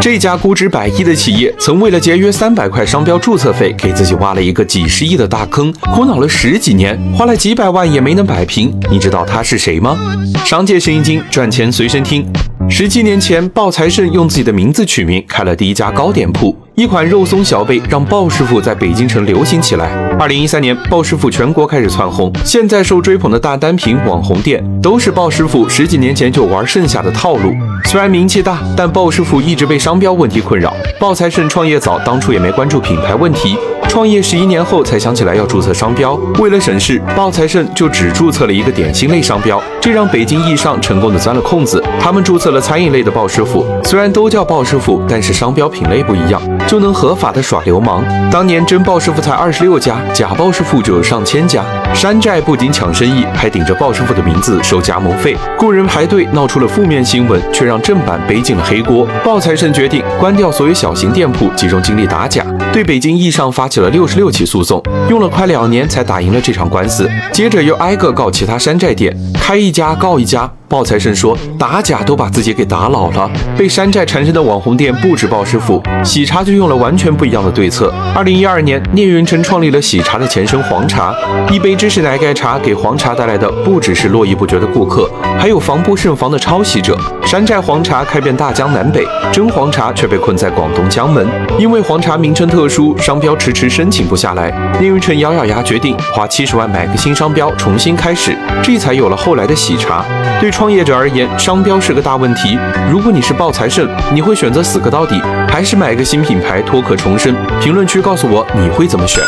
这家估值百亿的企业，曾为了节约三百块商标注册费，给自己挖了一个几十亿的大坑，苦恼了十几年，花了几百万也没能摆平。你知道他是谁吗？商界生意经，赚钱随身听。十七年前，鲍财胜用自己的名字取名，开了第一家糕点铺。一款肉松小贝让鲍师傅在北京城流行起来。二零一三年，鲍师傅全国开始窜红，现在受追捧的大单品网红店，都是鲍师傅十几年前就玩剩下的套路。虽然名气大，但鲍师傅一直被商标问题困扰。鲍财胜创业早，当初也没关注品牌问题。创业十一年后才想起来要注册商标，为了省事，鲍财胜就只注册了一个点心类商标，这让北京易尚成功的钻了空子。他们注册了餐饮类的鲍师傅，虽然都叫鲍师傅，但是商标品类不一样，就能合法的耍流氓。当年真鲍师傅才二十六家，假鲍师傅就有上千家。山寨不仅抢生意，还顶着鲍师傅的名字收加盟费，雇人排队，闹出了负面新闻，却让正版背进了黑锅。鲍财神决定关掉所有小型店铺，集中精力打假，对北京易尚发起了。六十六起诉讼，用了快两年才打赢了这场官司。接着又挨个告其他山寨店，开一家告一家。鲍财胜说：“打假都把自己给打老了。”被山寨缠身的网红店不止鲍师傅，喜茶就用了完全不一样的对策。二零一二年，聂云辰创立了喜茶的前身黄茶，一杯芝士奶盖茶给黄茶带来的不只是络绎不绝的顾客，还有防不胜防的抄袭者。山寨黄茶开遍大江南北，真黄茶却被困在广东江门。因为黄茶名称特殊，商标迟迟申请不下来。聂云辰咬咬牙，决定花七十万买个新商标，重新开始，这才有了后来的喜茶。对创业者而言，商标是个大问题。如果你是抱财胜，你会选择死磕到底，还是买个新品牌脱壳重生？评论区告诉我你会怎么选。